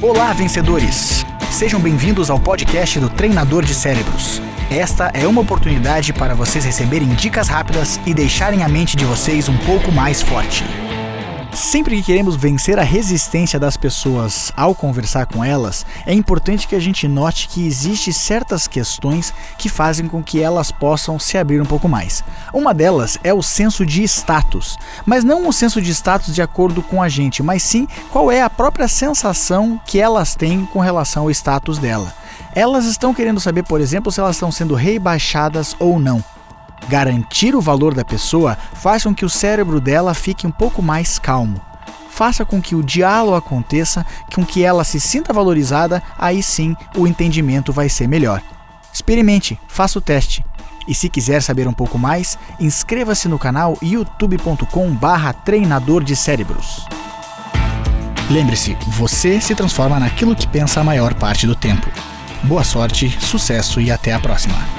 Olá, vencedores! Sejam bem-vindos ao podcast do Treinador de Cérebros. Esta é uma oportunidade para vocês receberem dicas rápidas e deixarem a mente de vocês um pouco mais forte. Sempre que queremos vencer a resistência das pessoas ao conversar com elas, é importante que a gente note que existem certas questões que fazem com que elas possam se abrir um pouco mais. Uma delas é o senso de status, mas não o senso de status de acordo com a gente, mas sim qual é a própria sensação que elas têm com relação ao status dela. Elas estão querendo saber, por exemplo, se elas estão sendo rebaixadas ou não. Garantir o valor da pessoa faz com que o cérebro dela fique um pouco mais calmo. Faça com que o diálogo aconteça, com que ela se sinta valorizada, aí sim o entendimento vai ser melhor. Experimente, faça o teste. E se quiser saber um pouco mais, inscreva-se no canal youtube.com/barra treinador de cérebros. Lembre-se, você se transforma naquilo que pensa a maior parte do tempo. Boa sorte, sucesso e até a próxima!